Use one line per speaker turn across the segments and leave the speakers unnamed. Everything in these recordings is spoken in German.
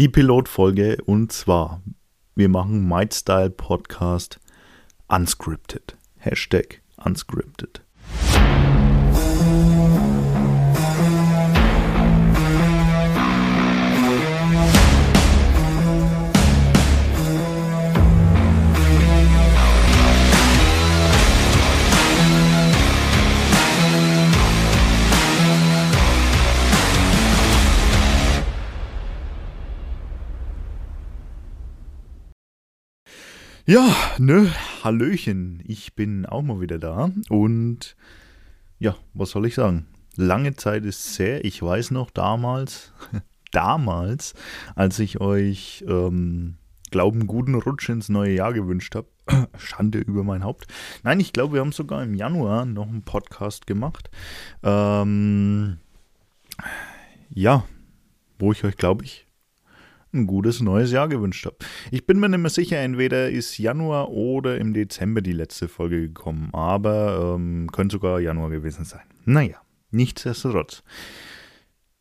die Pilotfolge und zwar, wir machen Might Style Podcast unscripted. Hashtag unscripted. Ja, ne, Hallöchen, ich bin auch mal wieder da und ja, was soll ich sagen? Lange Zeit ist sehr, ich weiß noch damals, damals, als ich euch ähm, glauben guten Rutsch ins neue Jahr gewünscht habe. Schande über mein Haupt. Nein, ich glaube, wir haben sogar im Januar noch einen Podcast gemacht. Ähm, ja, wo ich euch, glaube ich, ein gutes neues Jahr gewünscht habe. Ich bin mir nicht mehr sicher, entweder ist Januar oder im Dezember die letzte Folge gekommen, aber ähm, könnte sogar Januar gewesen sein. Naja, nichtsdestotrotz.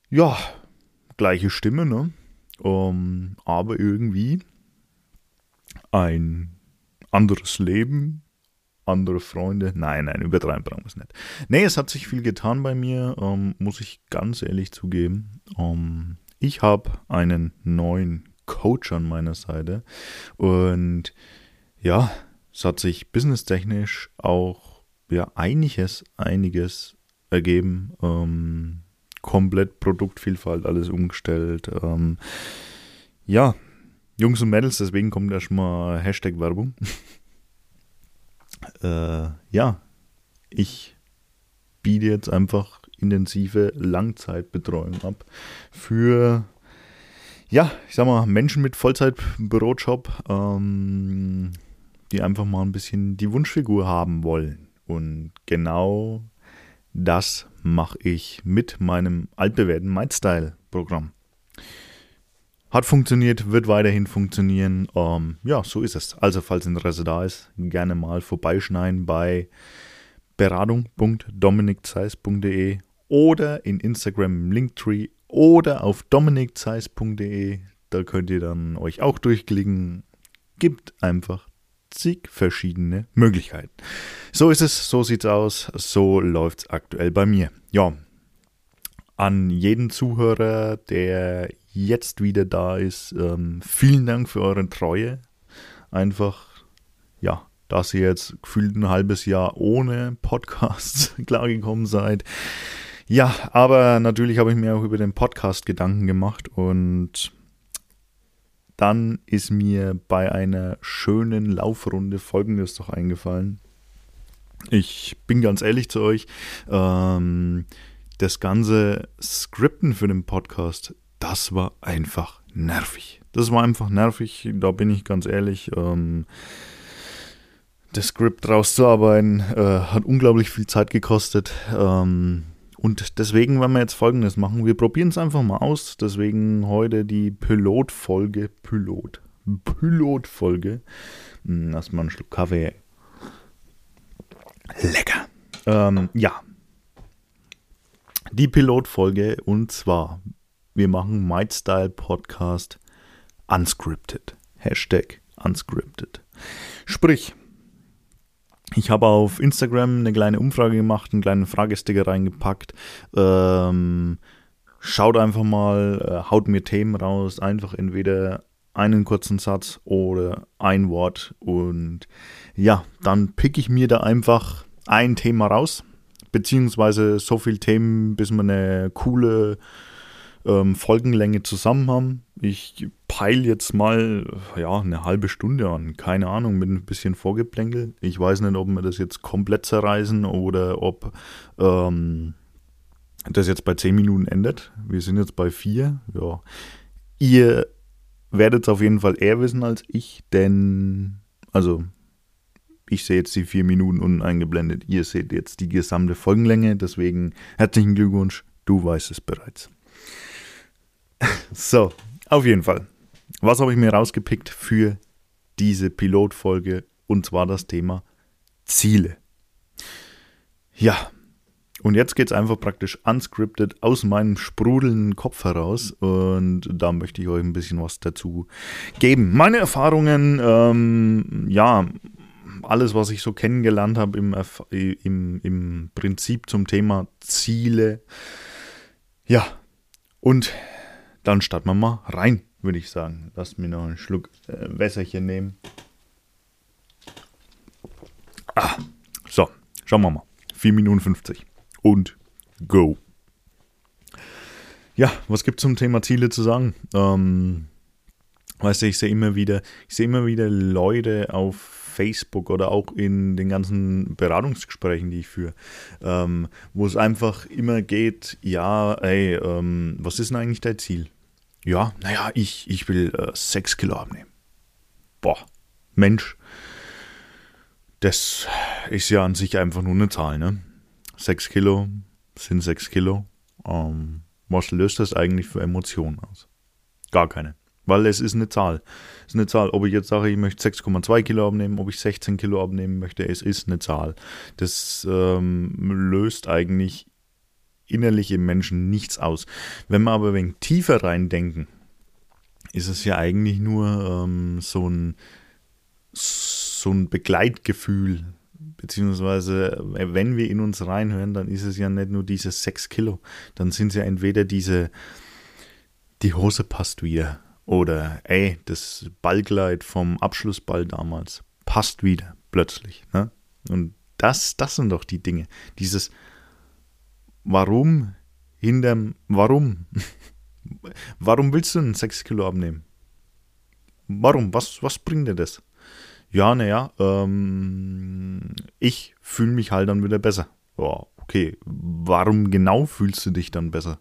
Ja, gleiche Stimme, ne? Um, aber irgendwie ein anderes Leben, andere Freunde. Nein, nein, übertreiben brauchen wir es nicht. Nee, es hat sich viel getan bei mir, ähm, muss ich ganz ehrlich zugeben. Ähm, ich habe einen neuen Coach an meiner Seite und ja, es hat sich businesstechnisch auch ja einiges, einiges ergeben. Ähm, komplett Produktvielfalt, alles umgestellt. Ähm, ja, Jungs und Mädels, deswegen kommt erstmal Hashtag Werbung. äh, ja, ich biete jetzt einfach intensive Langzeitbetreuung ab für, ja, ich sag mal, Menschen mit Vollzeitbürojob, ähm, die einfach mal ein bisschen die Wunschfigur haben wollen. Und genau das mache ich mit meinem altbewährten Mindstyle-Programm. Hat funktioniert, wird weiterhin funktionieren. Ähm, ja, so ist es. Also, falls Interesse da ist, gerne mal vorbeischneiden bei beratung.dominikzeiss.de oder in Instagram im Linktree oder auf dominikzeiss.de. Da könnt ihr dann euch auch durchklicken. Gibt einfach zig verschiedene Möglichkeiten. So ist es, so sieht's aus, so läuft's aktuell bei mir. Ja, an jeden Zuhörer, der jetzt wieder da ist, ähm, vielen Dank für eure Treue. Einfach, ja, dass ihr jetzt gefühlt ein halbes Jahr ohne Podcasts klargekommen seid. Ja, aber natürlich habe ich mir auch über den Podcast Gedanken gemacht und dann ist mir bei einer schönen Laufrunde Folgendes doch eingefallen. Ich bin ganz ehrlich zu euch, ähm, das ganze Skripten für den Podcast, das war einfach nervig. Das war einfach nervig, da bin ich ganz ehrlich. Ähm, das Skript rauszuarbeiten äh, hat unglaublich viel Zeit gekostet. Ähm, und deswegen werden wir jetzt folgendes machen. Wir probieren es einfach mal aus. Deswegen heute die Pilotfolge. Pilot. Pilotfolge. Hm, erstmal einen Schluck Kaffee. Lecker. Ähm, ja. Die Pilotfolge. Und zwar, wir machen Might Style Podcast unscripted. Hashtag unscripted. Sprich, ich habe auf Instagram eine kleine Umfrage gemacht, einen kleinen Fragesticker reingepackt. Ähm, schaut einfach mal, äh, haut mir Themen raus, einfach entweder einen kurzen Satz oder ein Wort und ja, dann pick ich mir da einfach ein Thema raus, beziehungsweise so viele Themen, bis wir eine coole ähm, Folgenlänge zusammen haben. Ich peile jetzt mal ja, eine halbe Stunde an, keine Ahnung, mit ein bisschen Vorgeplänkel. Ich weiß nicht, ob wir das jetzt komplett zerreißen oder ob ähm, das jetzt bei 10 Minuten endet. Wir sind jetzt bei 4. Ja. Ihr werdet es auf jeden Fall eher wissen als ich, denn, also ich sehe jetzt die 4 Minuten unten eingeblendet. Ihr seht jetzt die gesamte Folgenlänge. Deswegen herzlichen Glückwunsch, du weißt es bereits. so, auf jeden Fall. Was habe ich mir rausgepickt für diese Pilotfolge? Und zwar das Thema Ziele. Ja, Und jetzt geht es einfach praktisch unscripted aus meinem sprudelnden Kopf heraus. Und da möchte ich euch ein bisschen was dazu geben. Meine Erfahrungen, ähm, ja, alles, was ich so kennengelernt habe im, im, im Prinzip zum Thema Ziele. Ja, und dann starten wir mal rein, würde ich sagen. Lasst mir noch einen Schluck äh, Wässerchen nehmen. Ah, so, schauen wir mal. 4 Minuten 50 und go. Ja, was gibt es zum Thema Ziele zu sagen? Ähm, weißt du, ich sehe immer wieder, ich sehe immer wieder Leute auf Facebook oder auch in den ganzen Beratungsgesprächen, die ich führe, ähm, wo es einfach immer geht, ja, ey, ähm, was ist denn eigentlich dein Ziel? Ja, naja, ich, ich will äh, 6 Kilo abnehmen. Boah, Mensch, das ist ja an sich einfach nur eine Zahl, ne? 6 Kilo sind 6 Kilo. Ähm, was löst das eigentlich für Emotionen aus? Gar keine. Weil es ist eine Zahl. Es ist eine Zahl. Ob ich jetzt sage, ich möchte 6,2 Kilo abnehmen, ob ich 16 Kilo abnehmen möchte, es ist eine Zahl. Das ähm, löst eigentlich innerlich im Menschen nichts aus. Wenn wir aber ein wenig tiefer reindenken, ist es ja eigentlich nur ähm, so ein so ein Begleitgefühl beziehungsweise wenn wir in uns reinhören, dann ist es ja nicht nur diese 6 Kilo, dann sind es ja entweder diese, die Hose passt wieder oder ey, das Ballkleid vom Abschlussball damals passt wieder plötzlich. Ne? Und das, das sind doch die Dinge. Dieses Warum hinterm Warum. Warum willst du einen 6 Kilo abnehmen? Warum? Was, was bringt dir das? Ja, naja, ähm, ich fühle mich halt dann wieder besser. Ja, okay, warum genau fühlst du dich dann besser?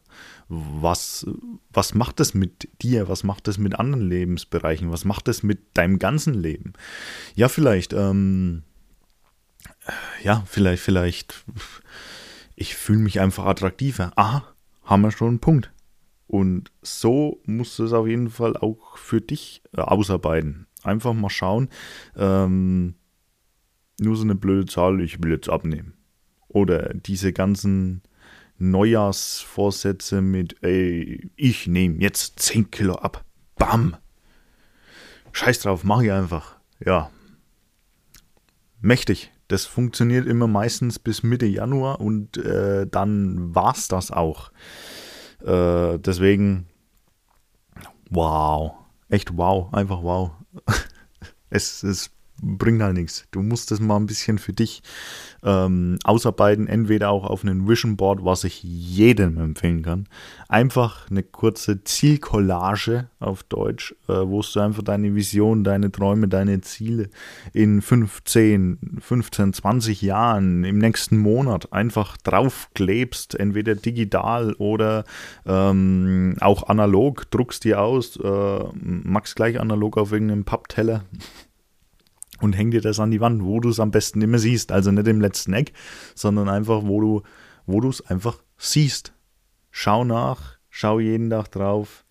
Was, was macht das mit dir? Was macht das mit anderen Lebensbereichen? Was macht das mit deinem ganzen Leben? Ja, vielleicht, ähm, ja, vielleicht, vielleicht, ich fühle mich einfach attraktiver. Aha, haben wir schon einen Punkt. Und so musst du es auf jeden Fall auch für dich äh, ausarbeiten. Einfach mal schauen. Ähm, nur so eine blöde Zahl, ich will jetzt abnehmen. Oder diese ganzen Neujahrsvorsätze mit, ey, ich nehme jetzt 10 Kilo ab. Bam. Scheiß drauf, mach ich einfach. Ja. Mächtig. Das funktioniert immer meistens bis Mitte Januar und äh, dann war's das auch. Äh, deswegen, wow. Echt wow. Einfach wow. es, es bringt halt nichts. Du musst das mal ein bisschen für dich ähm, ausarbeiten, entweder auch auf einem Vision Board, was ich jedem empfehlen kann. Einfach eine kurze Zielcollage auf Deutsch, äh, wo du einfach deine Vision, deine Träume, deine Ziele in 15, 15, 20 Jahren, im nächsten Monat einfach draufklebst, entweder digital oder ähm, auch analog, druckst die aus, äh, magst gleich analog auf irgendeinem Pappteller und häng dir das an die Wand, wo du es am besten immer siehst. Also nicht im letzten Eck, sondern einfach, wo du wo du es einfach siehst. Schau nach, schau jeden Tag drauf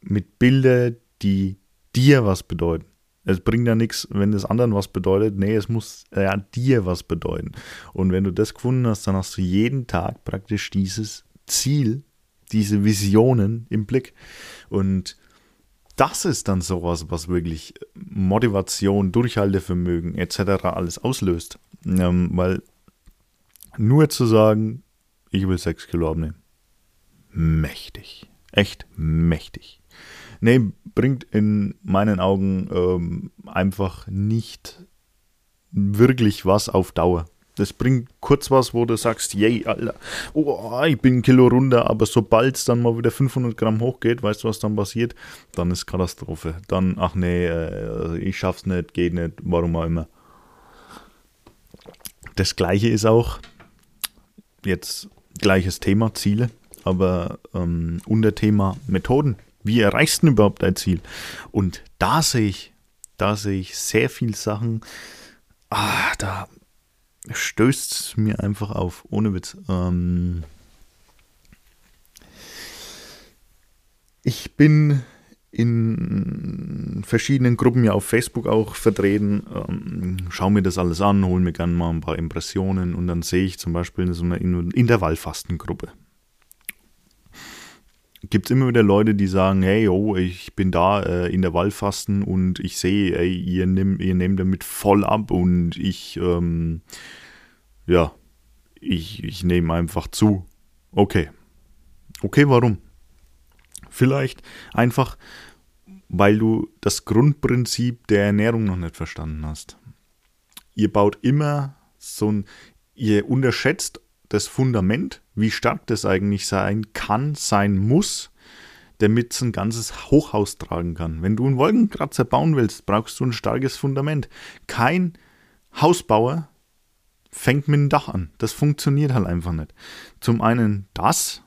mit Bildern, die dir was bedeuten. Es bringt ja nichts, wenn es anderen was bedeutet. Nee, es muss ja dir was bedeuten. Und wenn du das gefunden hast, dann hast du jeden Tag praktisch dieses Ziel, diese Visionen im Blick. Und das ist dann sowas, was wirklich Motivation, Durchhaltevermögen etc. alles auslöst. Ähm, weil nur zu sagen, ich will 6 Kilo abnehmen, mächtig. Echt mächtig. Nee, bringt in meinen Augen ähm, einfach nicht wirklich was auf Dauer. Das bringt kurz was, wo du sagst, yay, Alter, oh, ich bin ein Kilo runter, aber sobald es dann mal wieder 500 Gramm hochgeht, weißt du, was dann passiert? Dann ist Katastrophe. Dann, ach nee, äh, ich schaff's nicht, geht nicht, warum auch immer. Das gleiche ist auch, jetzt gleiches Thema, Ziele, aber ähm, Unterthema Methoden. Wie erreichst du überhaupt dein Ziel? Und da sehe ich, da sehe ich sehr viele Sachen, ah, da stößt mir einfach auf, ohne Witz. Ähm ich bin in verschiedenen Gruppen ja auf Facebook auch vertreten, ähm, schaue mir das alles an, hole mir gerne mal ein paar Impressionen und dann sehe ich zum Beispiel in so einer Intervallfastengruppe. Gibt es immer wieder Leute, die sagen, hey, oh, ich bin da äh, in der Wallfasten und ich sehe, ey, ihr, nehm, ihr nehmt damit voll ab und ich, ähm, ja, ich, ich nehme einfach zu. Okay. Okay, warum? Vielleicht einfach, weil du das Grundprinzip der Ernährung noch nicht verstanden hast. Ihr baut immer so ein, ihr unterschätzt das Fundament, wie stark das eigentlich sein kann, sein muss, damit es ein ganzes Hochhaus tragen kann. Wenn du einen Wolkenkratzer bauen willst, brauchst du ein starkes Fundament. Kein Hausbauer fängt mit dem Dach an. Das funktioniert halt einfach nicht. Zum einen das,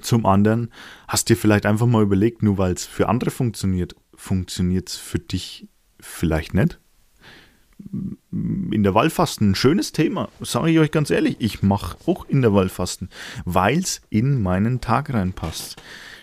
zum anderen hast dir vielleicht einfach mal überlegt, nur weil es für andere funktioniert, funktioniert es für dich vielleicht nicht. In der Wallfasten, ein schönes Thema, sage ich euch ganz ehrlich. Ich mache auch in der Wallfasten, weil es in meinen Tag reinpasst.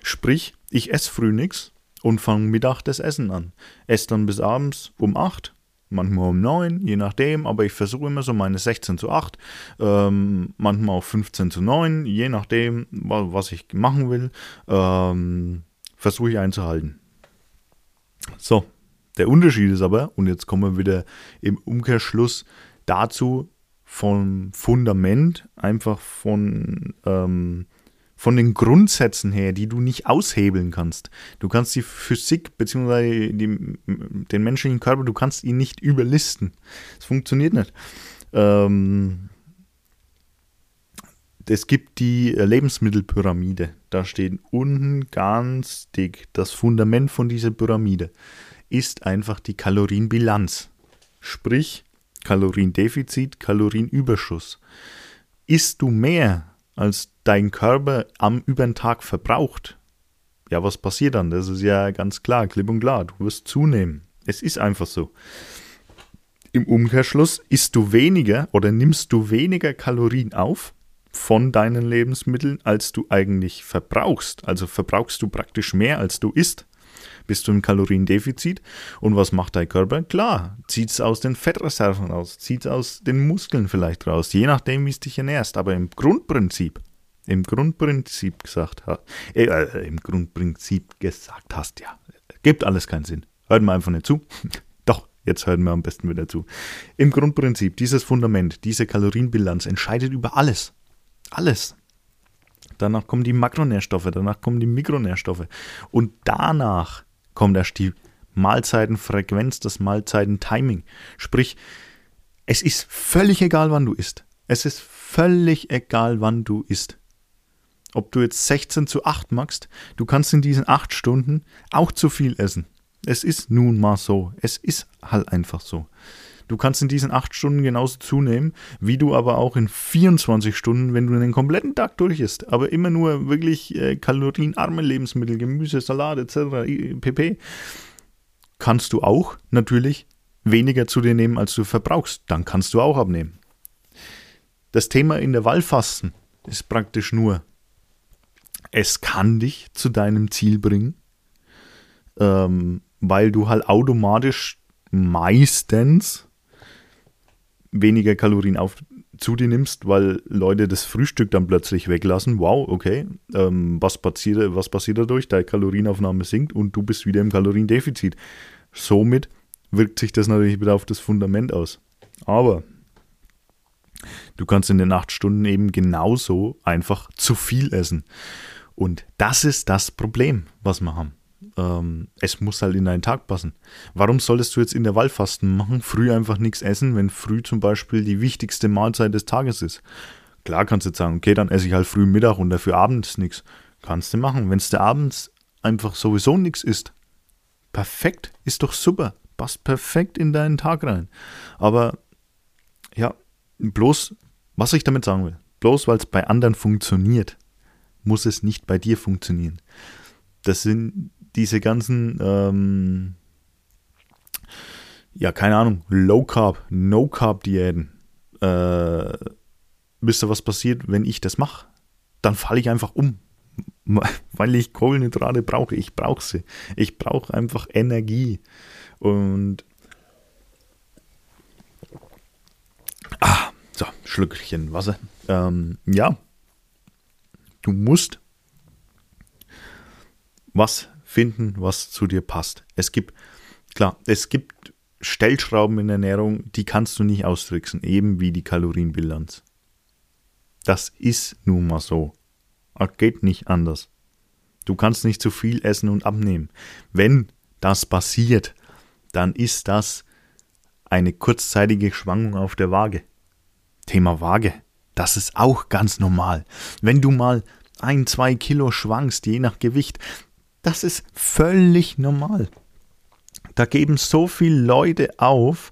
Sprich, ich esse früh nichts und fange Mittag das Essen an. Esse dann bis abends um 8 manchmal um 9, je nachdem, aber ich versuche immer so meine 16 zu 8, ähm, manchmal auch 15 zu 9, je nachdem, was ich machen will, ähm, versuche ich einzuhalten. So, der Unterschied ist aber, und jetzt kommen wir wieder im Umkehrschluss dazu, vom Fundament, einfach von ähm, von den Grundsätzen her, die du nicht aushebeln kannst. Du kannst die Physik bzw. den menschlichen Körper, du kannst ihn nicht überlisten. Es funktioniert nicht. Ähm, es gibt die Lebensmittelpyramide. Da steht unten ganz dick, das Fundament von dieser Pyramide ist einfach die Kalorienbilanz. Sprich, Kaloriendefizit, Kalorienüberschuss. Isst du mehr als dein Körper am über den Tag verbraucht, ja, was passiert dann? Das ist ja ganz klar, klipp und klar. Du wirst zunehmen. Es ist einfach so. Im Umkehrschluss isst du weniger oder nimmst du weniger Kalorien auf von deinen Lebensmitteln, als du eigentlich verbrauchst. Also verbrauchst du praktisch mehr, als du isst. Bist du im Kaloriendefizit. Und was macht dein Körper? Klar, zieht es aus den Fettreserven raus, zieht es aus den Muskeln vielleicht raus, je nachdem, wie es dich ernährst. Aber im Grundprinzip, im Grundprinzip gesagt hast, äh, äh, im Grundprinzip gesagt hast, ja, gibt alles keinen Sinn. Hört mir einfach nicht zu. Doch, jetzt hören wir am besten wieder zu. Im Grundprinzip, dieses Fundament, diese Kalorienbilanz entscheidet über alles. Alles. Danach kommen die Makronährstoffe, danach kommen die Mikronährstoffe. Und danach kommt erst die Mahlzeitenfrequenz, das Mahlzeitentiming. Sprich, es ist völlig egal, wann du isst. Es ist völlig egal, wann du isst. Ob du jetzt 16 zu 8 machst, du kannst in diesen 8 Stunden auch zu viel essen. Es ist nun mal so. Es ist halt einfach so. Du kannst in diesen 8 Stunden genauso zunehmen, wie du aber auch in 24 Stunden, wenn du den kompletten Tag durch isst, aber immer nur wirklich äh, kalorienarme Lebensmittel, Gemüse, Salat etc. pp. Kannst du auch natürlich weniger zu dir nehmen, als du verbrauchst. Dann kannst du auch abnehmen. Das Thema in der Wallfasten ist praktisch nur, es kann dich zu deinem Ziel bringen, ähm, weil du halt automatisch meistens weniger Kalorien auf, zu dir nimmst, weil Leute das Frühstück dann plötzlich weglassen. Wow, okay, ähm, was, passiert, was passiert dadurch? Deine Kalorienaufnahme sinkt und du bist wieder im Kaloriendefizit. Somit wirkt sich das natürlich wieder auf das Fundament aus. Aber du kannst in den acht Stunden eben genauso einfach zu viel essen. Und das ist das Problem, was wir haben ähm, es muss halt in deinen Tag passen. Warum solltest du jetzt in der Wallfasten machen, früh einfach nichts essen, wenn früh zum Beispiel die wichtigste Mahlzeit des Tages ist? Klar kannst du jetzt sagen, okay, dann esse ich halt früh Mittag und dafür abends nichts. Kannst du machen. Wenn es der abends einfach sowieso nichts ist, perfekt, ist doch super. Passt perfekt in deinen Tag rein. Aber ja, bloß, was ich damit sagen will, bloß weil es bei anderen funktioniert, muss es nicht bei dir funktionieren. Das sind diese ganzen, ähm, ja, keine Ahnung, Low Carb, No Carb Diäten. Äh, wisst ihr, was passiert, wenn ich das mache? Dann falle ich einfach um. weil ich Kohlenhydrate brauche. Ich brauche sie. Ich brauche einfach Energie. Und ah, so, Schlückchen Wasser. Ähm, ja, du musst was finden, was zu dir passt. Es gibt, klar, es gibt Stellschrauben in der Ernährung, die kannst du nicht austricksen, eben wie die Kalorienbilanz. Das ist nun mal so. Geht nicht anders. Du kannst nicht zu viel essen und abnehmen. Wenn das passiert, dann ist das eine kurzzeitige Schwankung auf der Waage. Thema Waage. Das ist auch ganz normal. Wenn du mal ein, zwei Kilo schwankst, je nach Gewicht, das ist völlig normal. Da geben so viele Leute auf,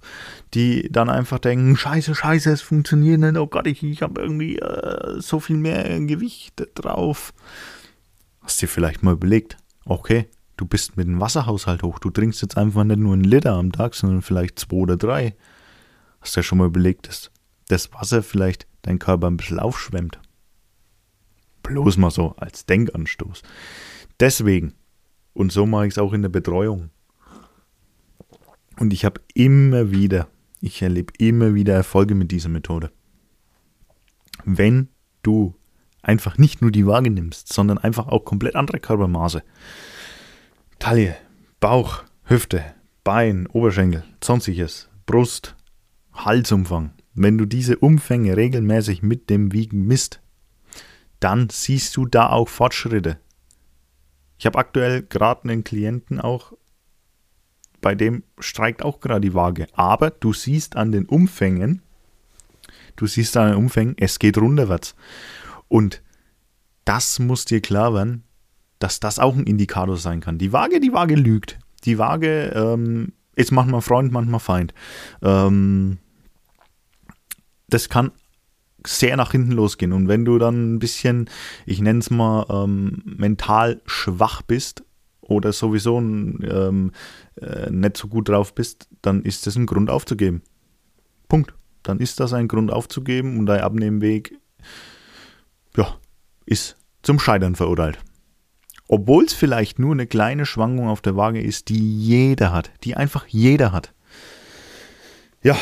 die dann einfach denken, scheiße, scheiße, es funktioniert nicht, oh Gott, ich, ich habe irgendwie äh, so viel mehr Gewicht drauf. Hast dir vielleicht mal überlegt, okay, du bist mit dem Wasserhaushalt hoch, du trinkst jetzt einfach nicht nur einen Liter am Tag, sondern vielleicht zwei oder drei. Hast du ja schon mal überlegt, dass das Wasser vielleicht dein Körper ein bisschen aufschwemmt? Bloß mal so als Denkanstoß. Deswegen, und so mache ich es auch in der Betreuung. Und ich habe immer wieder, ich erlebe immer wieder Erfolge mit dieser Methode. Wenn du einfach nicht nur die Waage nimmst, sondern einfach auch komplett andere Körpermaße. Taille, Bauch, Hüfte, Bein, Oberschenkel, sonstiges, Brust, Halsumfang. Wenn du diese Umfänge regelmäßig mit dem Wiegen misst, dann siehst du da auch Fortschritte. Ich habe aktuell gerade einen Klienten auch, bei dem streikt auch gerade die Waage. Aber du siehst an den Umfängen, du siehst an den Umfängen, es geht runterwärts. Und das muss dir klar werden, dass das auch ein Indikator sein kann. Die Waage, die Waage lügt. Die Waage ähm, ist manchmal Freund, manchmal Feind. Ähm, das kann sehr nach hinten losgehen. Und wenn du dann ein bisschen, ich nenne es mal, ähm, mental schwach bist oder sowieso ähm, äh, nicht so gut drauf bist, dann ist das ein Grund aufzugeben. Punkt. Dann ist das ein Grund aufzugeben und dein Abnehmweg, ja, ist zum Scheitern verurteilt. Obwohl es vielleicht nur eine kleine Schwankung auf der Waage ist, die jeder hat, die einfach jeder hat. Ja,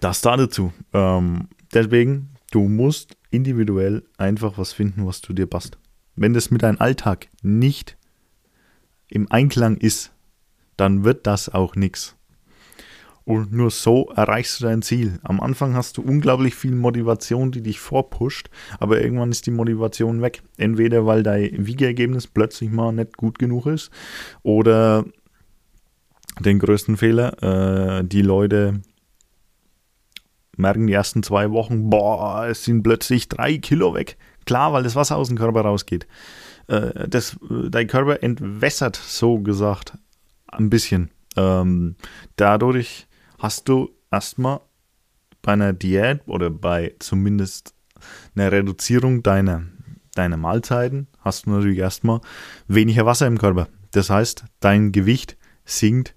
das da dazu. Ähm, deswegen, du musst individuell einfach was finden, was zu dir passt. Wenn das mit deinem Alltag nicht im Einklang ist, dann wird das auch nichts. Und nur so erreichst du dein Ziel. Am Anfang hast du unglaublich viel Motivation, die dich vorpusht, aber irgendwann ist die Motivation weg. Entweder weil dein Wiegeergebnis plötzlich mal nicht gut genug ist oder den größten Fehler, äh, die Leute merken die ersten zwei Wochen, boah, es sind plötzlich drei Kilo weg. Klar, weil das Wasser aus dem Körper rausgeht. Äh, das, dein Körper entwässert, so gesagt, ein bisschen. Ähm, dadurch hast du erstmal bei einer Diät oder bei zumindest einer Reduzierung deiner, deiner Mahlzeiten, hast du natürlich erstmal weniger Wasser im Körper. Das heißt, dein Gewicht sinkt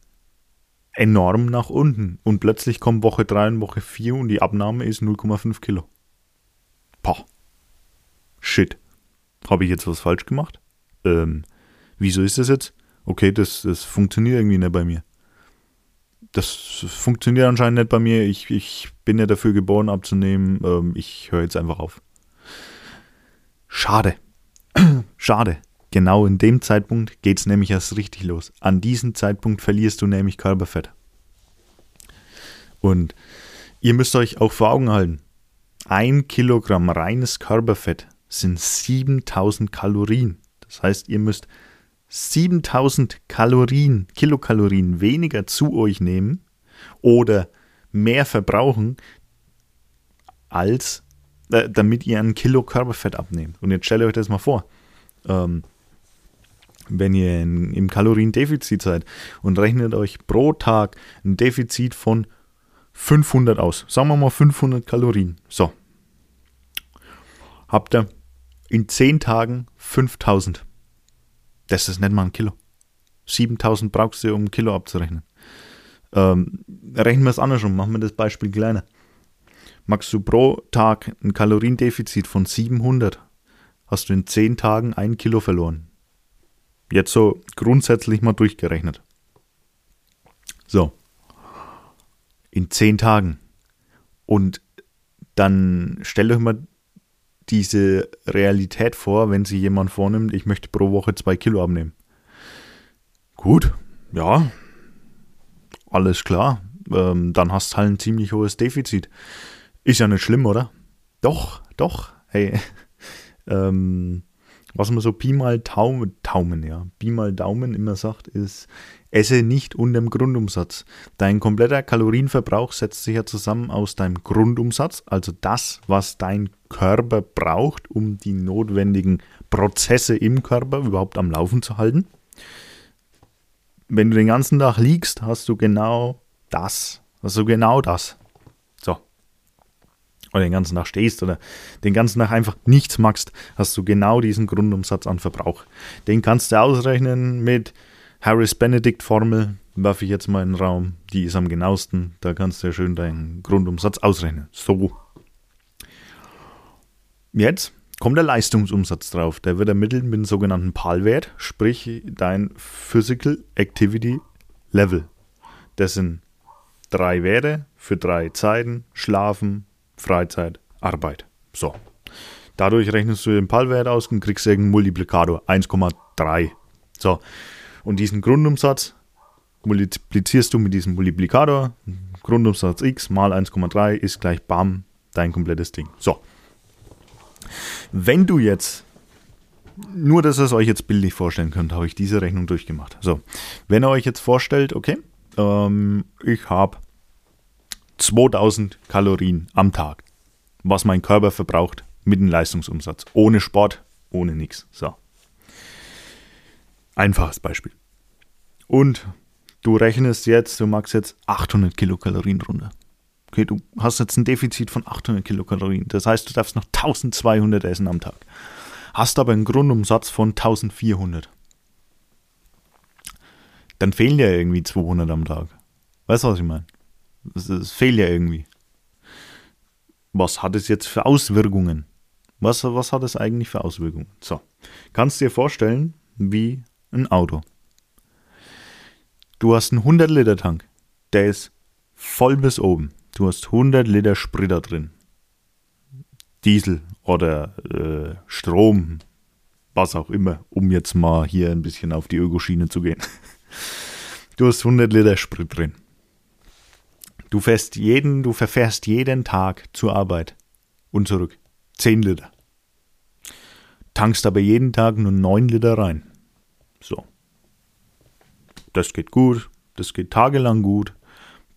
enorm nach unten. Und plötzlich kommt Woche 3 und Woche 4 und die Abnahme ist 0,5 Kilo. Pah. Shit. Habe ich jetzt was falsch gemacht? Ähm, wieso ist das jetzt? Okay, das, das funktioniert irgendwie nicht bei mir. Das funktioniert anscheinend nicht bei mir. Ich, ich bin ja dafür geboren abzunehmen. Ähm, ich höre jetzt einfach auf. Schade. Schade. Genau in dem Zeitpunkt geht es nämlich erst richtig los. An diesem Zeitpunkt verlierst du nämlich Körperfett. Und ihr müsst euch auch vor Augen halten, ein Kilogramm reines Körperfett sind 7000 Kalorien. Das heißt, ihr müsst 7000 Kalorien, Kilokalorien weniger zu euch nehmen oder mehr verbrauchen, als äh, damit ihr ein Kilo Körperfett abnehmt. Und jetzt stellt euch das mal vor. Ähm, wenn ihr in, im Kaloriendefizit seid und rechnet euch pro Tag ein Defizit von 500 aus. Sagen wir mal 500 Kalorien. So. Habt ihr in 10 Tagen 5000. Das ist nicht mal ein Kilo. 7000 brauchst du, um ein Kilo abzurechnen. Ähm, rechnen wir es andersrum, machen wir das Beispiel kleiner. Magst du pro Tag ein Kaloriendefizit von 700, hast du in 10 Tagen ein Kilo verloren. Jetzt so grundsätzlich mal durchgerechnet. So. In 10 Tagen. Und dann stellt euch mal diese Realität vor, wenn sich jemand vornimmt, ich möchte pro Woche zwei Kilo abnehmen. Gut, ja, alles klar. Ähm, dann hast du halt ein ziemlich hohes Defizit. Ist ja nicht schlimm, oder? Doch, doch. Hey, ähm, was man so Pi mal Taumen, Taumen, ja, Pi mal Daumen immer sagt, ist, esse nicht unter dem Grundumsatz. Dein kompletter Kalorienverbrauch setzt sich ja zusammen aus deinem Grundumsatz, also das, was dein Körper braucht, um die notwendigen Prozesse im Körper überhaupt am Laufen zu halten. Wenn du den ganzen Tag liegst, hast du genau das. Du genau das. Oder den ganzen Tag stehst oder den ganzen Tag einfach nichts machst, hast du genau diesen Grundumsatz an Verbrauch. Den kannst du ausrechnen mit Harris-Benedict-Formel, werfe ich jetzt mal in den Raum. Die ist am genauesten. Da kannst du ja schön deinen Grundumsatz ausrechnen. So. Jetzt kommt der Leistungsumsatz drauf. Der wird ermittelt mit dem sogenannten PAL-Wert, sprich dein Physical Activity Level. Das sind drei Werte für drei Zeiten: Schlafen, Freizeit, Arbeit. So. Dadurch rechnest du den PAL-Wert aus und kriegst irgendeinen Multiplikator 1,3. So. Und diesen Grundumsatz multiplizierst du mit diesem Multiplikator. Grundumsatz x mal 1,3 ist gleich BAM, dein komplettes Ding. So. Wenn du jetzt, nur dass ihr es euch jetzt bildlich vorstellen könnt, habe ich diese Rechnung durchgemacht. So, wenn ihr euch jetzt vorstellt, okay, ähm, ich habe 2000 Kalorien am Tag, was mein Körper verbraucht mit dem Leistungsumsatz. Ohne Sport, ohne nichts. So. Einfaches Beispiel. Und du rechnest jetzt, du magst jetzt 800 Kilokalorien runter. Okay, du hast jetzt ein Defizit von 800 Kilokalorien. Das heißt, du darfst noch 1200 essen am Tag. Hast aber einen Grundumsatz von 1400. Dann fehlen ja irgendwie 200 am Tag. Weißt du, was ich meine? Es fehlt ja irgendwie. Was hat es jetzt für Auswirkungen? Was, was hat es eigentlich für Auswirkungen? So, kannst du dir vorstellen, wie ein Auto. Du hast einen 100 Liter Tank. Der ist voll bis oben. Du hast 100 Liter Sprit da drin. Diesel oder äh, Strom, was auch immer, um jetzt mal hier ein bisschen auf die Ökoschiene zu gehen. Du hast 100 Liter Sprit drin. Du fährst jeden, du verfährst jeden Tag zur Arbeit und zurück. 10 Liter. Tankst aber jeden Tag nur 9 Liter rein. So. Das geht gut, das geht tagelang gut,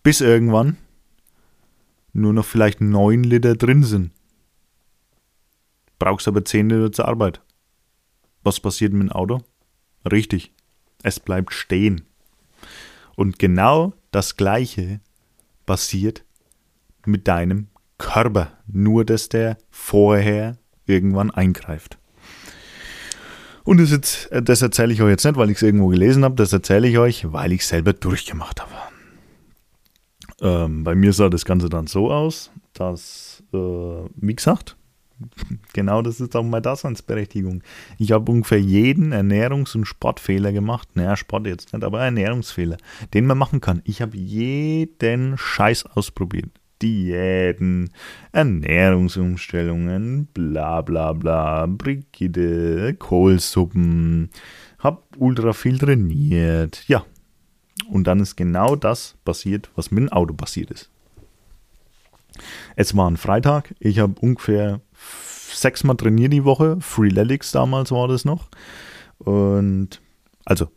bis irgendwann nur noch vielleicht 9 Liter drin sind. Brauchst aber 10 Liter zur Arbeit. Was passiert mit dem Auto? Richtig, es bleibt stehen. Und genau das Gleiche passiert mit deinem Körper, nur dass der vorher irgendwann eingreift. Und das, jetzt, das erzähle ich euch jetzt nicht, weil ich es irgendwo gelesen habe, das erzähle ich euch, weil ich es selber durchgemacht habe. Ähm, bei mir sah das Ganze dann so aus, dass, äh, wie gesagt, genau das ist auch meine Daseinsberechtigung. Ich habe ungefähr jeden Ernährungs- und Sportfehler gemacht. Naja, Sport jetzt nicht, aber Ernährungsfehler, den man machen kann. Ich habe jeden Scheiß ausprobiert. Diäten, Ernährungsumstellungen, bla bla bla, Brigide, Kohlsuppen, hab ultra viel trainiert. Ja, und dann ist genau das passiert, was mit dem Auto passiert ist. Es war ein Freitag, ich habe ungefähr sechsmal trainiert die Woche, Freeletics damals war das noch. Und also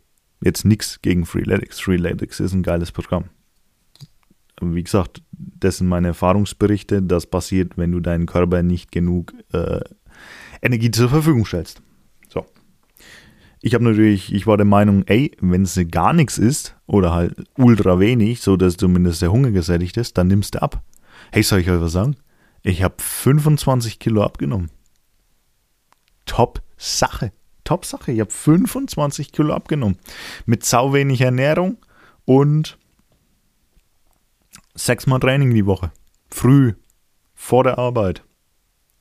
jetzt nichts gegen Freeletics. Freeletics ist ein geiles Programm. Wie gesagt, das sind meine Erfahrungsberichte. Das passiert, wenn du deinen Körper nicht genug äh, Energie zur Verfügung stellst. So. Ich habe natürlich, ich war der Meinung, ey, wenn es gar nichts ist oder halt ultra wenig, so dass zumindest der Hunger gesättigt ist, dann nimmst du ab. Hey, soll ich euch was sagen? Ich habe 25 Kilo abgenommen. Top Sache. Top Sache. Ich habe 25 Kilo abgenommen. Mit sau wenig Ernährung und sechsmal Training die Woche. Früh, vor der Arbeit.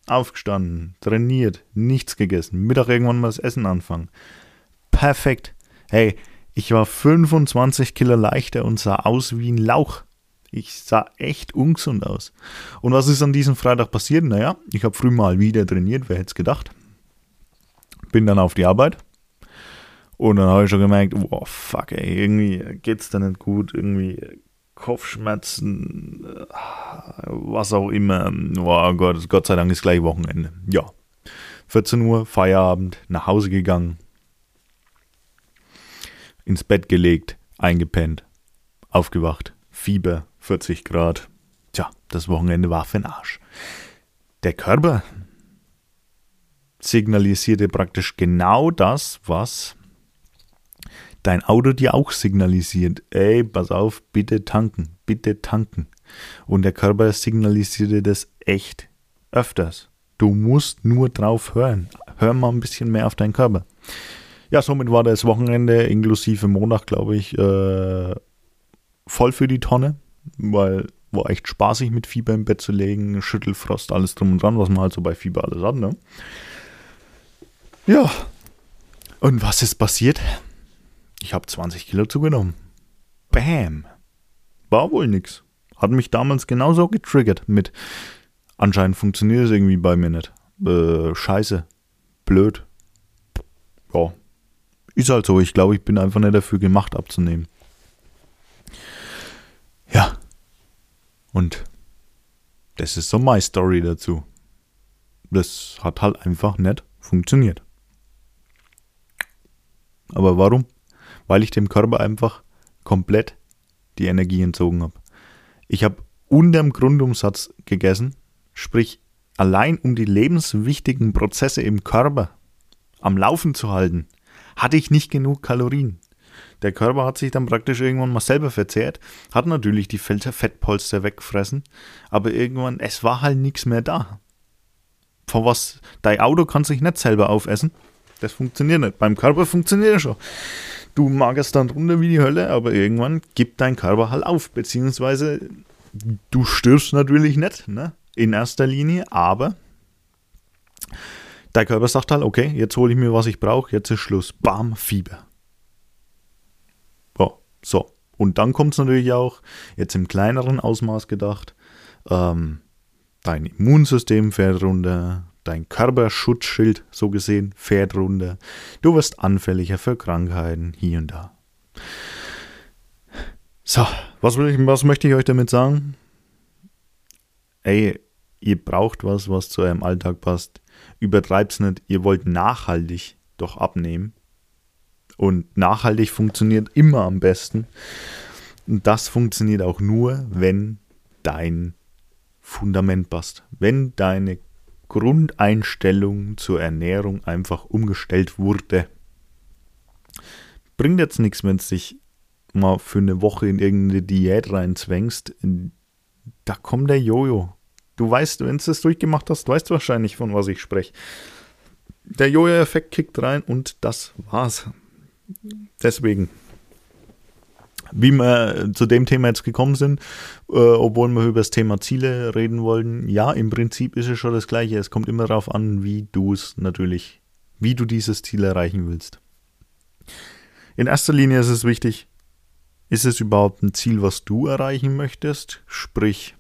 aufgestanden, trainiert, nichts gegessen, Mittag irgendwann mal das Essen anfangen. Perfekt. Hey, ich war 25 Kilo leichter und sah aus wie ein Lauch. Ich sah echt ungesund aus. Und was ist an diesem Freitag passiert? Naja, ich habe früh mal wieder trainiert, wer hätte es gedacht. Bin dann auf die Arbeit. Und dann habe ich schon gemerkt, oh fuck, ey, irgendwie geht's da nicht gut, irgendwie Kopfschmerzen, was auch immer. Oh Gott, Gott sei Dank ist gleich Wochenende. Ja. 14 Uhr, Feierabend, nach Hause gegangen, ins Bett gelegt, eingepennt, aufgewacht, Fieber, 40 Grad. Tja, das Wochenende war für den Arsch. Der Körper signalisierte praktisch genau das, was dein Auto dir auch signalisiert. Ey, pass auf, bitte tanken, bitte tanken. Und der Körper signalisierte das echt öfters. Du musst nur drauf hören. Hör mal ein bisschen mehr auf deinen Körper. Ja, somit war das Wochenende inklusive Montag, glaube ich, äh, voll für die Tonne, weil war echt spaßig mit Fieber im Bett zu legen, Schüttelfrost, alles drum und dran, was man halt so bei Fieber alles hat, ne? Ja. Und was ist passiert? Ich habe 20 Kilo zugenommen. Bam. War wohl nix. Hat mich damals genauso getriggert mit anscheinend funktioniert es irgendwie bei mir nicht. Äh, scheiße. Blöd. Ja. Ist halt so. Ich glaube, ich bin einfach nicht dafür gemacht abzunehmen. Ja. Und das ist so meine Story dazu. Das hat halt einfach nicht funktioniert. Aber warum? Weil ich dem Körper einfach komplett die Energie entzogen habe. Ich habe unterm Grundumsatz gegessen, sprich allein um die lebenswichtigen Prozesse im Körper am Laufen zu halten, hatte ich nicht genug Kalorien. Der Körper hat sich dann praktisch irgendwann mal selber verzehrt, hat natürlich die Fettpolster weggefressen, aber irgendwann, es war halt nichts mehr da. Von was, dein Auto kann sich nicht selber aufessen. Das funktioniert nicht. Beim Körper funktioniert es schon. Du magerst dann runter wie die Hölle, aber irgendwann gibt dein Körper halt auf, beziehungsweise du stirbst natürlich nicht, ne? In erster Linie, aber dein Körper sagt halt, okay, jetzt hole ich mir, was ich brauche, jetzt ist Schluss. Bam, Fieber. So, und dann kommt es natürlich auch, jetzt im kleineren Ausmaß gedacht, ähm, dein Immunsystem fährt runter, dein Körperschutzschild, so gesehen, fährt runter. Du wirst anfälliger für Krankheiten hier und da. So, was, will ich, was möchte ich euch damit sagen? Ey, ihr braucht was, was zu eurem Alltag passt. Übertreibt's nicht, ihr wollt nachhaltig doch abnehmen. Und nachhaltig funktioniert immer am besten. Und das funktioniert auch nur, wenn dein Fundament passt. Wenn deine Grundeinstellung zur Ernährung einfach umgestellt wurde. Bringt jetzt nichts, wenn du dich mal für eine Woche in irgendeine Diät reinzwängst. Da kommt der Jojo. Du weißt, wenn du das durchgemacht hast, weißt du wahrscheinlich, von was ich spreche. Der Jojo-Effekt kickt rein und das war's. Deswegen, wie wir zu dem Thema jetzt gekommen sind, äh, obwohl wir über das Thema Ziele reden wollen, ja, im Prinzip ist es schon das Gleiche. Es kommt immer darauf an, wie du es natürlich, wie du dieses Ziel erreichen willst. In erster Linie ist es wichtig, ist es überhaupt ein Ziel, was du erreichen möchtest? Sprich,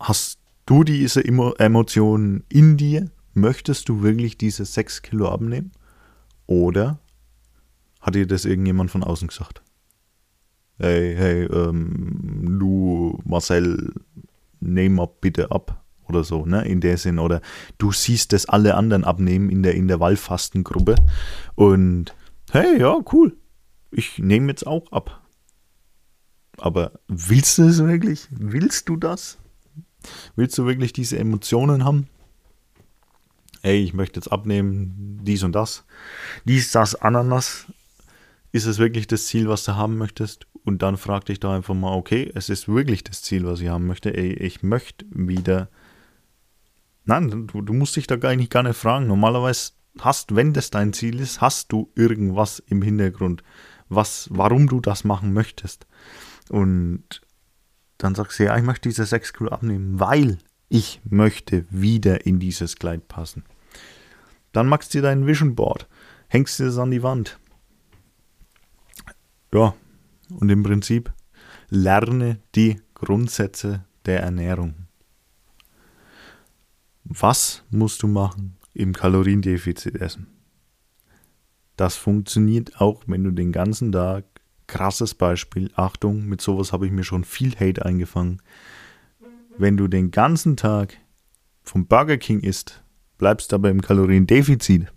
hast du diese Emotionen in dir? Möchtest du wirklich diese 6 Kilo abnehmen? Oder hat dir das irgendjemand von außen gesagt? Hey, hey, ähm, du Marcel, nehm mal bitte ab oder so, ne, in der Sinn. Oder du siehst, dass alle anderen abnehmen in der Intervallfastengruppe und hey, ja, cool, ich nehme jetzt auch ab. Aber willst du es wirklich? Willst du das? Willst du wirklich diese Emotionen haben? ey, ich möchte jetzt abnehmen, dies und das, dies, das, Ananas, ist es wirklich das Ziel, was du haben möchtest? Und dann frag dich da einfach mal, okay, es ist wirklich das Ziel, was ich haben möchte. Ey, ich möchte wieder. Nein, du, du musst dich da gar nicht, gar nicht fragen. Normalerweise hast, wenn das dein Ziel ist, hast du irgendwas im Hintergrund, was, warum du das machen möchtest. Und dann sagst du, ja, ich möchte diese 6 Kilo abnehmen, weil Ich möchte wieder in dieses Kleid passen. Dann machst du dir dein Vision Board, hängst dir das an die Wand. Ja, und im Prinzip lerne die Grundsätze der Ernährung. Was musst du machen im Kaloriendefizit essen? Das funktioniert auch, wenn du den ganzen Tag, krasses Beispiel, Achtung, mit sowas habe ich mir schon viel Hate eingefangen. Wenn du den ganzen Tag vom Burger King isst, bleibst aber im Kaloriendefizit,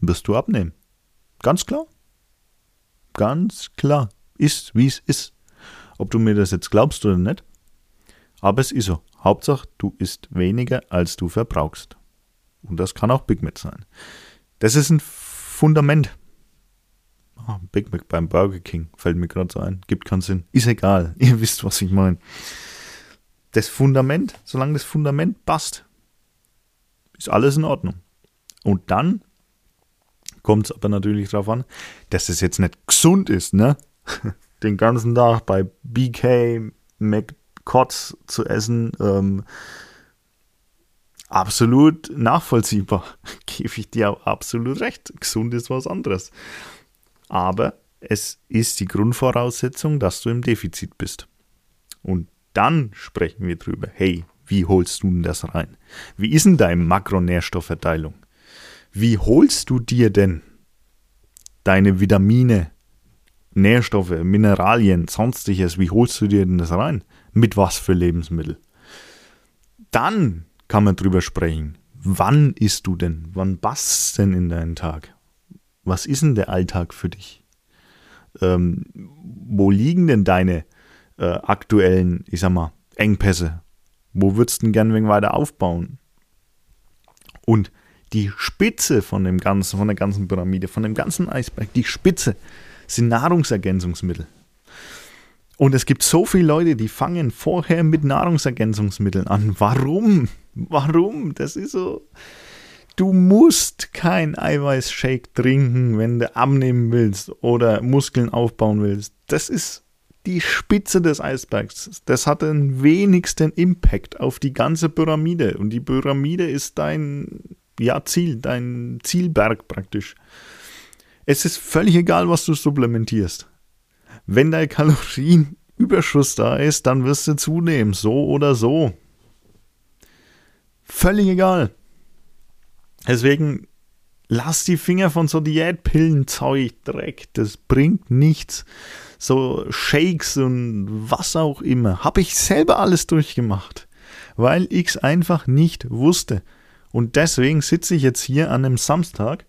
wirst du abnehmen. Ganz klar. Ganz klar. Ist, wie es ist. Ob du mir das jetzt glaubst oder nicht. Aber es ist so. Hauptsache, du isst weniger, als du verbrauchst. Und das kann auch Big Mac sein. Das ist ein Fundament. Oh, Big Mac beim Burger King fällt mir gerade so ein. Gibt keinen Sinn. Ist egal. Ihr wisst, was ich meine. Das Fundament, solange das Fundament passt, ist alles in Ordnung. Und dann kommt es aber natürlich darauf an, dass es jetzt nicht gesund ist, ne? Den ganzen Tag bei BK, McCots zu essen, ähm, absolut nachvollziehbar. Gebe ich dir absolut recht. Gesund ist was anderes. Aber es ist die Grundvoraussetzung, dass du im Defizit bist. Und dann sprechen wir drüber. Hey, wie holst du denn das rein? Wie ist denn deine Makronährstoffverteilung? Wie holst du dir denn deine Vitamine, Nährstoffe, Mineralien, sonstiges, wie holst du dir denn das rein? Mit was für Lebensmittel? Dann kann man drüber sprechen. Wann isst du denn? Wann passt denn in deinen Tag? Was ist denn der Alltag für dich? Ähm, wo liegen denn deine äh, aktuellen, ich sag mal, Engpässe? Wo würdest du denn gern wegen weiter aufbauen? Und die Spitze von dem ganzen, von der ganzen Pyramide, von dem ganzen Eisberg, die Spitze sind Nahrungsergänzungsmittel. Und es gibt so viele Leute, die fangen vorher mit Nahrungsergänzungsmitteln an. Warum? Warum? Das ist so. Du musst kein Eiweißshake trinken, wenn du abnehmen willst oder Muskeln aufbauen willst. Das ist die Spitze des Eisbergs. Das hat den wenigsten Impact auf die ganze Pyramide. Und die Pyramide ist dein ja, Ziel, dein Zielberg praktisch. Es ist völlig egal, was du supplementierst. Wenn dein Kalorienüberschuss da ist, dann wirst du zunehmen, so oder so. Völlig egal. Deswegen lass die Finger von so Diätpillenzeug, Dreck, das bringt nichts so Shakes und was auch immer. Habe ich selber alles durchgemacht, weil ich es einfach nicht wusste. Und deswegen sitze ich jetzt hier an einem Samstag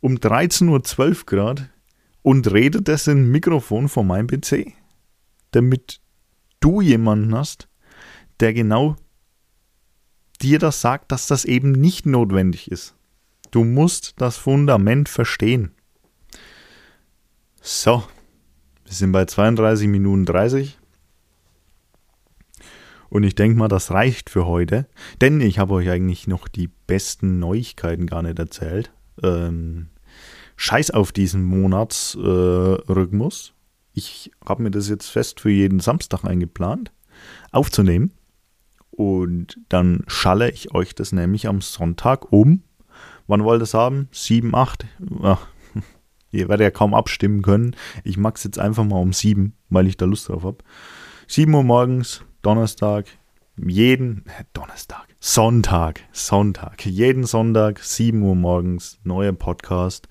um 13.12 Uhr Grad und rede das in Mikrofon vor meinem PC. Damit du jemanden hast, der genau dir das sagt, dass das eben nicht notwendig ist. Du musst das Fundament verstehen. So, wir sind bei 32 Minuten 30. Und ich denke mal, das reicht für heute. Denn ich habe euch eigentlich noch die besten Neuigkeiten gar nicht erzählt. Ähm, Scheiß auf diesen Monatsrhythmus. Äh, ich habe mir das jetzt fest für jeden Samstag eingeplant, aufzunehmen. Und dann schalle ich euch das nämlich am Sonntag um. Wann wollt ihr es haben? 7, 8? Ach, Ihr werdet ja kaum abstimmen können. Ich mag es jetzt einfach mal um sieben, weil ich da Lust drauf habe. 7 Uhr morgens, Donnerstag, jeden, äh, Donnerstag, Sonntag, Sonntag, jeden Sonntag, 7 Uhr morgens, neuer Podcast.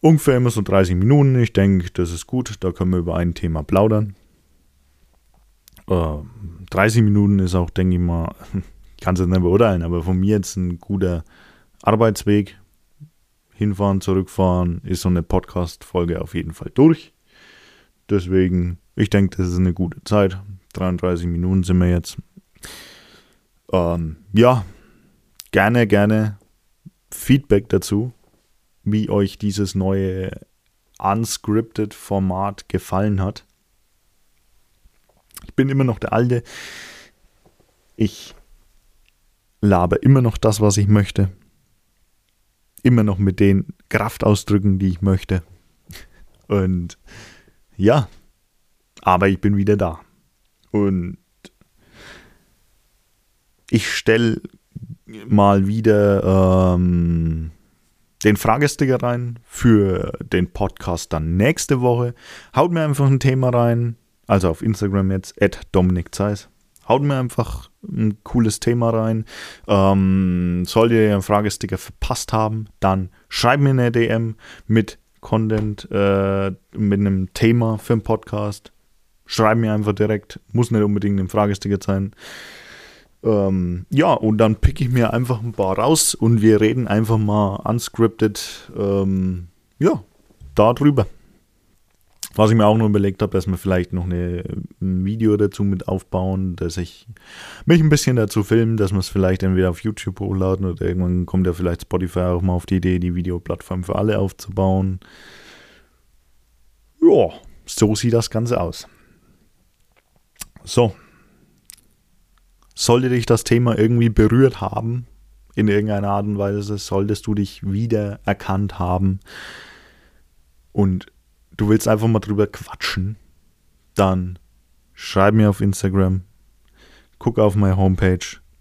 Ungefähr immer so 30 Minuten. Ich denke, das ist gut. Da können wir über ein Thema plaudern. Äh, 30 Minuten ist auch, denke ich mal, ich kann es nicht beurteilen, aber von mir jetzt ein guter Arbeitsweg hinfahren, zurückfahren, ist so eine Podcast-Folge auf jeden Fall durch. Deswegen, ich denke, das ist eine gute Zeit. 33 Minuten sind wir jetzt. Ähm, ja, gerne, gerne Feedback dazu, wie euch dieses neue unscripted Format gefallen hat. Ich bin immer noch der Alte. Ich labe immer noch das, was ich möchte immer noch mit den Kraftausdrücken, die ich möchte. Und ja, aber ich bin wieder da. Und ich stelle mal wieder ähm, den Fragesticker rein für den Podcast dann nächste Woche. Haut mir einfach ein Thema rein, also auf Instagram jetzt, at Dominik Zeiss. Haut mir einfach ein cooles Thema rein. Ähm, solltet ihr einen Fragesticker verpasst haben, dann schreibt mir eine DM mit Content, äh, mit einem Thema für einen Podcast. Schreib mir einfach direkt, muss nicht unbedingt ein Fragesticker sein. Ähm, ja, und dann pick ich mir einfach ein paar raus und wir reden einfach mal unscripted, ähm, ja, darüber. Was ich mir auch noch überlegt habe, dass wir vielleicht noch eine, ein Video dazu mit aufbauen, dass ich mich ein bisschen dazu filme, dass wir es vielleicht entweder auf YouTube hochladen oder irgendwann kommt ja vielleicht Spotify auch mal auf die Idee, die Videoplattform für alle aufzubauen. Ja, so sieht das Ganze aus. So. Sollte dich das Thema irgendwie berührt haben, in irgendeiner Art und Weise, solltest du dich wieder erkannt haben und du willst einfach mal drüber quatschen, dann schreib mir auf Instagram, guck auf meine Homepage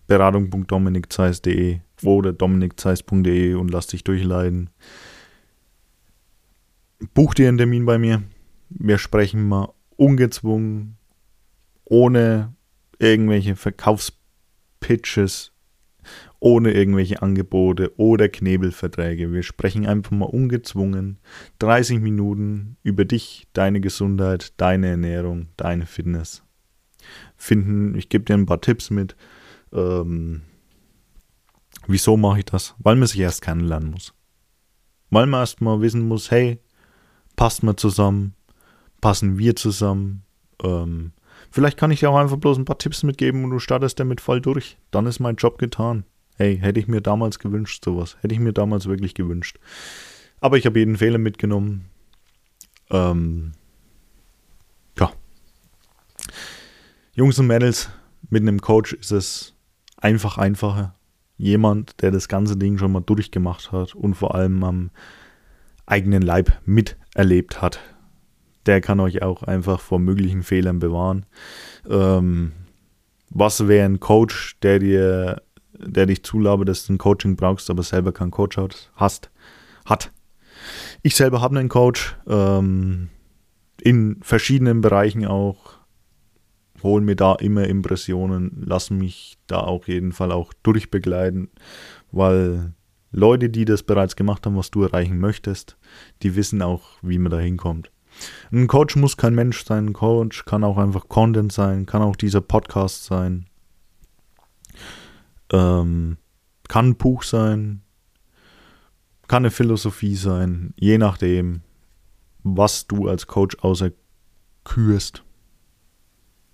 beratung.dominikzeiss.de oder dominikzeiss.de und lass dich durchleiten. Buch dir einen Termin bei mir. Wir sprechen mal ungezwungen, ohne irgendwelche Verkaufspitches ohne irgendwelche Angebote oder Knebelverträge. Wir sprechen einfach mal ungezwungen 30 Minuten über dich, deine Gesundheit, deine Ernährung, deine Fitness. Finden, ich gebe dir ein paar Tipps mit. Ähm, wieso mache ich das? Weil man sich erst kennenlernen muss. Weil man erst mal wissen muss, hey, passt man zusammen? Passen wir zusammen? Ähm, vielleicht kann ich dir auch einfach bloß ein paar Tipps mitgeben und du startest damit voll durch. Dann ist mein Job getan. Hey, hätte ich mir damals gewünscht, sowas. Hätte ich mir damals wirklich gewünscht. Aber ich habe jeden Fehler mitgenommen. Ähm, ja. Jungs und Mädels, mit einem Coach ist es einfach einfacher. Jemand, der das ganze Ding schon mal durchgemacht hat und vor allem am eigenen Leib miterlebt hat, der kann euch auch einfach vor möglichen Fehlern bewahren. Ähm, was wäre ein Coach, der dir der dich zulabert, dass du ein Coaching brauchst, aber selber keinen Coach hast, hat. Ich selber habe einen Coach ähm, in verschiedenen Bereichen auch, hole mir da immer Impressionen, lasse mich da auf jeden Fall auch durchbegleiten, weil Leute, die das bereits gemacht haben, was du erreichen möchtest, die wissen auch, wie man da hinkommt. Ein Coach muss kein Mensch sein, ein Coach kann auch einfach Content sein, kann auch dieser Podcast sein, ähm, kann ein Buch sein, kann eine Philosophie sein, je nachdem, was du als Coach auserkürst.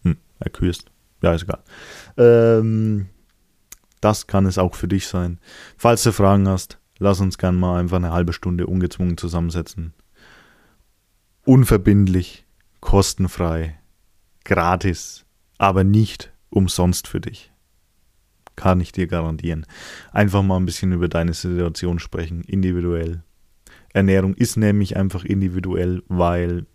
Hm, erkürst. Ja, ist egal. Ähm, das kann es auch für dich sein. Falls du Fragen hast, lass uns gerne mal einfach eine halbe Stunde ungezwungen zusammensetzen. Unverbindlich, kostenfrei, gratis, aber nicht umsonst für dich kann ich dir garantieren. Einfach mal ein bisschen über deine Situation sprechen, individuell. Ernährung ist nämlich einfach individuell, weil,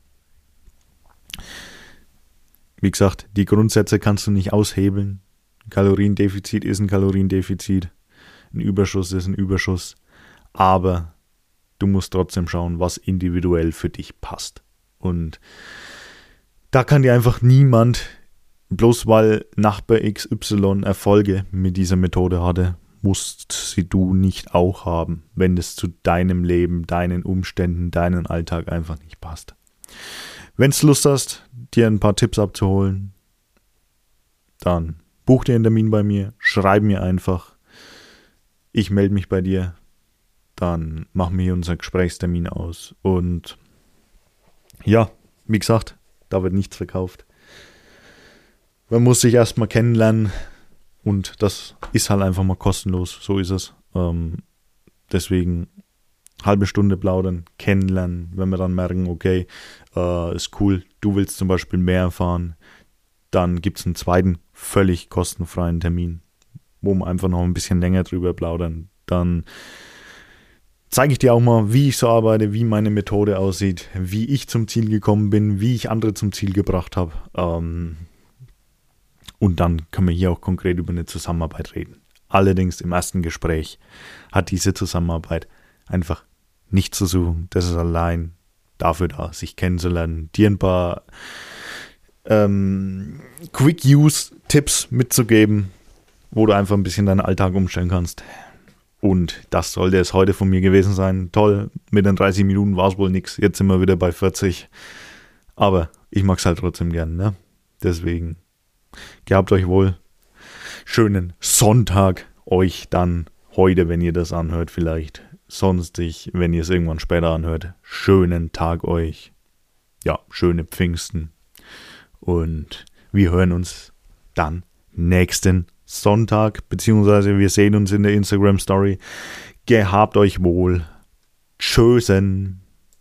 wie gesagt, die Grundsätze kannst du nicht aushebeln. Kaloriendefizit ist ein Kaloriendefizit, ein Überschuss ist ein Überschuss, aber du musst trotzdem schauen, was individuell für dich passt. Und da kann dir einfach niemand bloß weil Nachbar XY Erfolge mit dieser Methode hatte, musst sie du nicht auch haben, wenn es zu deinem Leben, deinen Umständen, deinen Alltag einfach nicht passt. Wenn du Lust hast, dir ein paar Tipps abzuholen, dann buch dir einen Termin bei mir, schreib mir einfach. Ich melde mich bei dir. Dann machen wir hier unseren Gesprächstermin aus. Und ja, wie gesagt, da wird nichts verkauft man muss sich erstmal kennenlernen und das ist halt einfach mal kostenlos. So ist es. Ähm, deswegen halbe Stunde plaudern, kennenlernen, wenn wir dann merken, okay, äh, ist cool, du willst zum Beispiel mehr erfahren, dann gibt es einen zweiten völlig kostenfreien Termin, wo wir einfach noch ein bisschen länger drüber plaudern. Dann zeige ich dir auch mal, wie ich so arbeite, wie meine Methode aussieht, wie ich zum Ziel gekommen bin, wie ich andere zum Ziel gebracht habe. Ähm, Und dann können wir hier auch konkret über eine Zusammenarbeit reden. Allerdings im ersten Gespräch hat diese Zusammenarbeit einfach nichts zu suchen. Das ist allein dafür da, sich kennenzulernen, dir ein paar ähm, Quick-Use-Tipps mitzugeben, wo du einfach ein bisschen deinen Alltag umstellen kannst. Und das sollte es heute von mir gewesen sein. Toll, mit den 30 Minuten war es wohl nichts. Jetzt sind wir wieder bei 40. Aber ich mag es halt trotzdem gern, ne? Deswegen, gehabt euch wohl. Schönen Sonntag euch dann heute, wenn ihr das anhört, vielleicht sonstig, wenn ihr es irgendwann später anhört. Schönen Tag euch. Ja, schöne Pfingsten. Und wir hören uns dann nächsten Sonntag, beziehungsweise wir sehen uns in der Instagram Story. Gehabt euch wohl. Tschösen.